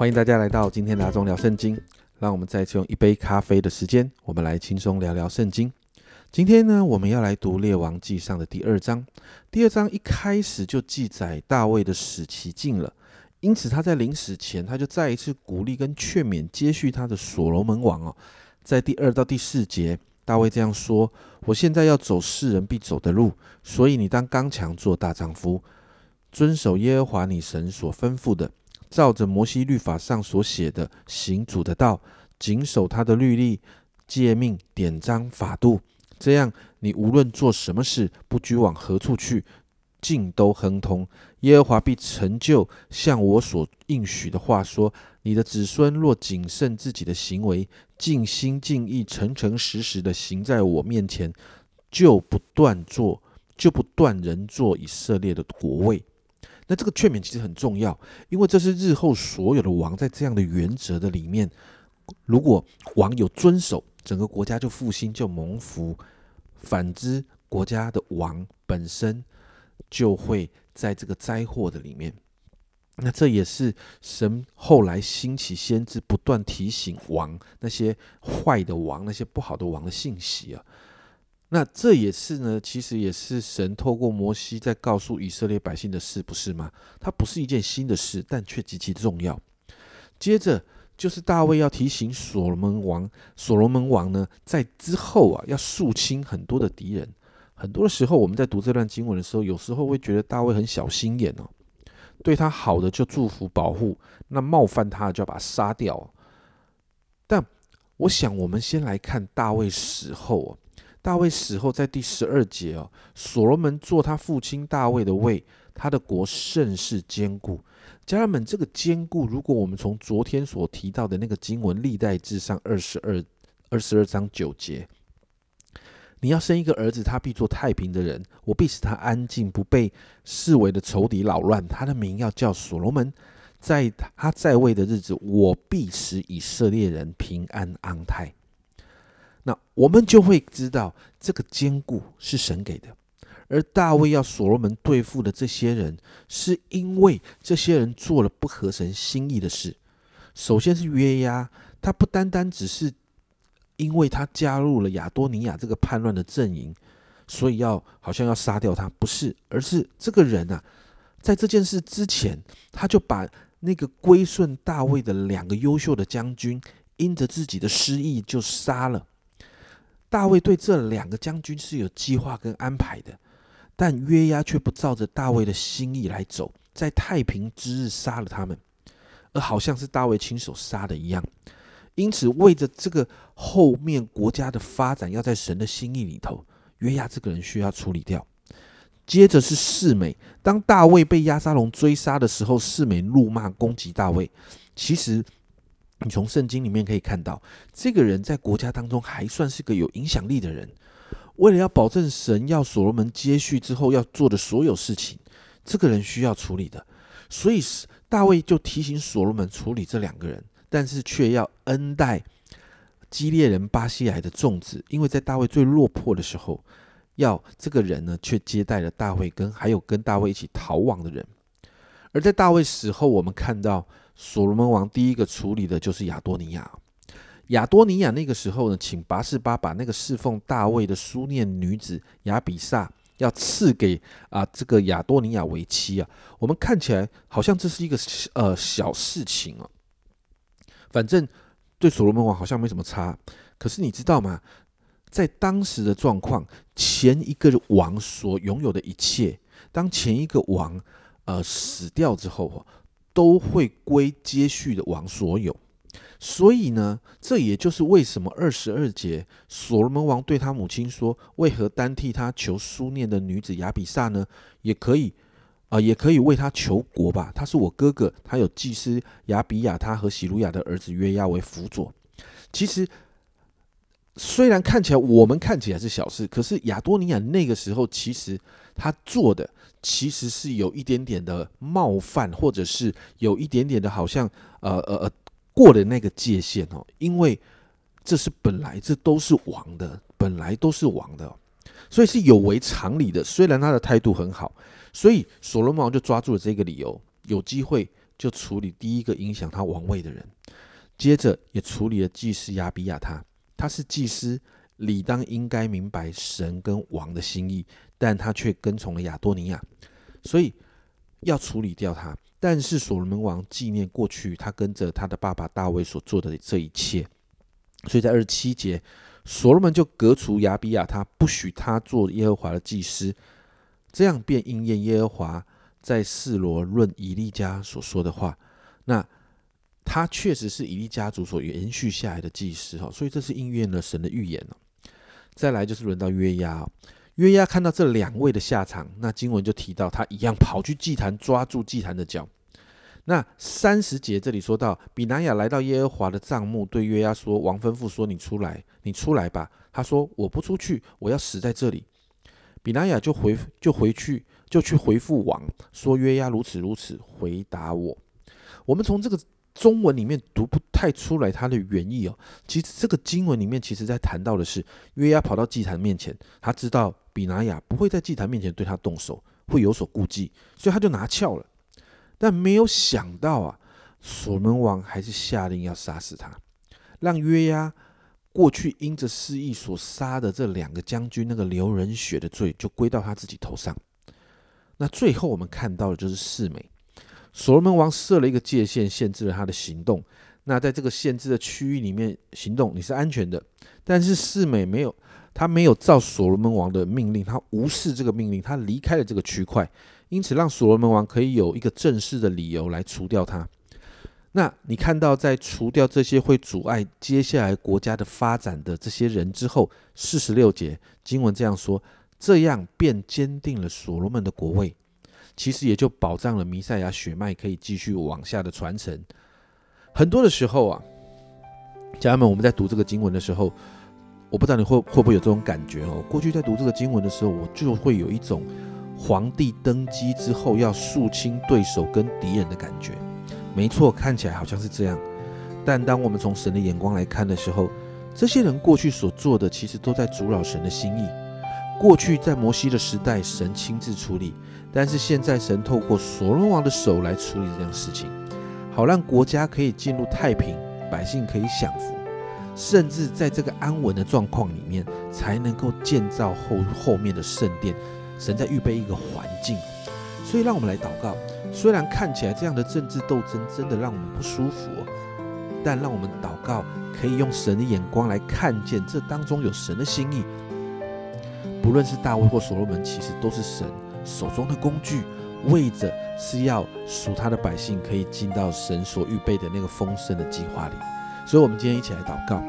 欢迎大家来到今天的阿忠聊圣经。让我们再次用一杯咖啡的时间，我们来轻松聊聊圣经。今天呢，我们要来读列王记上的第二章。第二章一开始就记载大卫的死期近了，因此他在临死前，他就再一次鼓励跟劝勉接续他的所罗门王哦。在第二到第四节，大卫这样说：“我现在要走世人必走的路，所以你当刚强做大丈夫，遵守耶和华你神所吩咐的。”照着摩西律法上所写的行主的道，谨守他的律例、诫命、典章、法度，这样你无论做什么事，不拘往何处去，尽都亨通。耶和华必成就像我所应许的话说：你的子孙若谨慎自己的行为，尽心尽意、诚诚实实的行在我面前，就不断做，就不断人做以色列的国位。那这个劝勉其实很重要，因为这是日后所有的王在这样的原则的里面，如果王有遵守，整个国家就复兴就蒙福；反之，国家的王本身就会在这个灾祸的里面。那这也是神后来兴起先知，不断提醒王那些坏的王、那些不好的王的信息啊。那这也是呢，其实也是神透过摩西在告诉以色列百姓的事，不是吗？它不是一件新的事，但却极其重要。接着就是大卫要提醒所罗门王，所罗门王呢，在之后啊，要肃清很多的敌人。很多的时候，我们在读这段经文的时候，有时候会觉得大卫很小心眼哦，对他好的就祝福保护，那冒犯他就要把他杀掉。但我想，我们先来看大卫死后。大卫死后，在第十二节哦，所罗门做他父亲大卫的位，他的国甚是坚固。家人们，这个坚固，如果我们从昨天所提到的那个经文《历代志上》二十二二十二章九节，你要生一个儿子，他必做太平的人，我必使他安静，不被视为的仇敌扰乱。他的名要叫所罗门，在他在位的日子，我必使以色列人平安安泰。那我们就会知道，这个坚固是神给的，而大卫要所罗门对付的这些人，是因为这些人做了不合神心意的事。首先是约押，他不单单只是因为他加入了亚多尼亚这个叛乱的阵营，所以要好像要杀掉他，不是，而是这个人啊，在这件事之前，他就把那个归顺大卫的两个优秀的将军，因着自己的失意就杀了。大卫对这两个将军是有计划跟安排的，但约押却不照着大卫的心意来走，在太平之日杀了他们，而好像是大卫亲手杀的一样。因此，为着这个后面国家的发展要在神的心意里头，约押这个人需要处理掉。接着是世美，当大卫被亚沙龙追杀的时候，世美怒骂攻击大卫，其实。你从圣经里面可以看到，这个人在国家当中还算是个有影响力的人。为了要保证神要所罗门接续之后要做的所有事情，这个人需要处理的，所以大卫就提醒所罗门处理这两个人，但是却要恩待基列人巴西来的众子，因为在大卫最落魄的时候，要这个人呢却接待了大卫跟还有跟大卫一起逃亡的人。而在大卫死后，我们看到。所罗门王第一个处理的就是亚多尼亚。亚多尼亚那个时候呢，请拔士巴把那个侍奉大卫的书念女子亚比萨要赐给啊这个亚多尼亚为妻啊。我们看起来好像这是一个呃小事情啊，反正对所罗门王好像没什么差。可是你知道吗？在当时的状况，前一个王所拥有的一切，当前一个王呃死掉之后都会归接续的王所有，所以呢，这也就是为什么二十二节所罗门王对他母亲说：“为何单替他求书念的女子亚比萨呢？也可以啊，也可以为他求国吧。他是我哥哥，他有祭司亚比亚他和喜鲁雅的儿子约押为辅佐。其实，虽然看起来我们看起来是小事，可是亚多尼亚那个时候其实他做的。”其实是有一点点的冒犯，或者是有一点点的，好像呃呃呃过了那个界限哦，因为这是本来这都是王的，本来都是王的，所以是有违常理的。虽然他的态度很好，所以所罗门王就抓住了这个理由，有机会就处理第一个影响他王位的人，接着也处理了祭司亚比亚他。他是祭司，理当应该明白神跟王的心意，但他却跟从了亚多尼亚，所以要处理掉他。但是所罗门王纪念过去他跟着他的爸爸大卫所做的这一切，所以在二十七节，所罗门就革除亚比亚他，不许他做耶和华的祭司，这样便应验耶和华在示罗论以利家所说的话。那他确实是以利家族所延续下来的祭司哈，所以这是应验了神的预言。再来就是轮到约押。约押看到这两位的下场，那经文就提到他一样跑去祭坛抓住祭坛的脚。那三十节这里说到，比拿雅来到耶和华的帐幕，对约押说：“王吩咐说，你出来，你出来吧。”他说：“我不出去，我要死在这里。”比拿雅就回就回去就去回复王说：“约押如此如此回答我。”我们从这个中文里面读不太出来他的原意哦。其实这个经文里面其实在谈到的是约押跑到祭坛面前，他知道。比拿雅不会在祭坛面前对他动手，会有所顾忌，所以他就拿鞘了。但没有想到啊，所罗门王还是下令要杀死他，让约押过去因着失意所杀的这两个将军那个流人血的罪，就归到他自己头上。那最后我们看到的就是四美，所罗门王设了一个界限，限制了他的行动。那在这个限制的区域里面行动，你是安全的。但是四美没有。他没有照所罗门王的命令，他无视这个命令，他离开了这个区块，因此让所罗门王可以有一个正式的理由来除掉他。那你看到，在除掉这些会阻碍接下来国家的发展的这些人之后，四十六节经文这样说：这样便坚定了所罗门的国位，其实也就保障了弥赛亚血脉可以继续往下的传承。很多的时候啊，家人们，我们在读这个经文的时候。我不知道你会会不会有这种感觉哦。过去在读这个经文的时候，我就会有一种皇帝登基之后要肃清对手跟敌人的感觉。没错，看起来好像是这样。但当我们从神的眼光来看的时候，这些人过去所做的，其实都在阻扰神的心意。过去在摩西的时代，神亲自处理；但是现在，神透过所罗王的手来处理这样事情，好让国家可以进入太平，百姓可以享福。甚至在这个安稳的状况里面，才能够建造后后面的圣殿。神在预备一个环境，所以让我们来祷告。虽然看起来这样的政治斗争真的让我们不舒服，但让我们祷告，可以用神的眼光来看见这当中有神的心意。不论是大卫或所罗门，其实都是神手中的工具，为着是要属他的百姓可以进到神所预备的那个丰盛的计划里。所以，我们今天一起来祷告，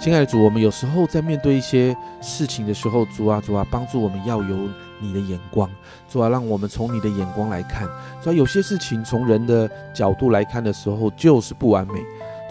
亲爱的主，我们有时候在面对一些事情的时候，主啊，主啊，帮助我们要有你的眼光，主啊，让我们从你的眼光来看，主啊，有些事情从人的角度来看的时候就是不完美，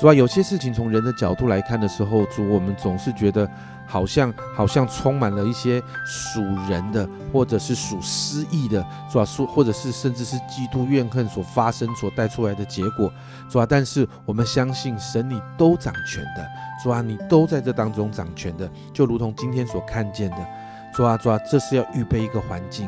主啊，有些事情从人的角度来看的时候，主，我们总是觉得。好像好像充满了一些属人的，或者是属失意的，是吧？说或者是甚至是嫉妒怨恨所发生所带出来的结果，是吧？但是我们相信神你都掌权的，是吧？你都在这当中掌权的，就如同今天所看见的，抓抓，这是要预备一个环境，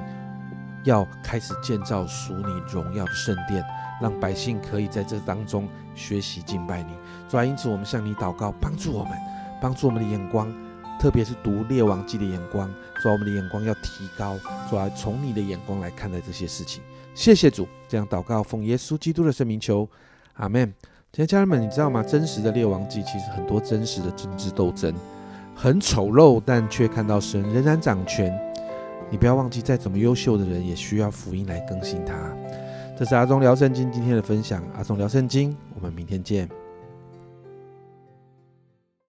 要开始建造属你荣耀的圣殿，让百姓可以在这当中学习敬拜你，主啊。因此我们向你祷告，帮助我们，帮助我们的眼光。特别是读《列王记》的眼光，主我们的眼光要提高，主啊从你的眼光来看待这些事情。谢谢主，这样祷告，奉耶稣基督的圣名求，阿门。今天家人们，你知道吗？真实的《列王记》其实很多真实的政治斗争，很丑陋，但却看到神仍然掌权。你不要忘记，再怎么优秀的人，也需要福音来更新他。这是阿忠聊圣经今天的分享，阿忠聊圣经，我们明天见。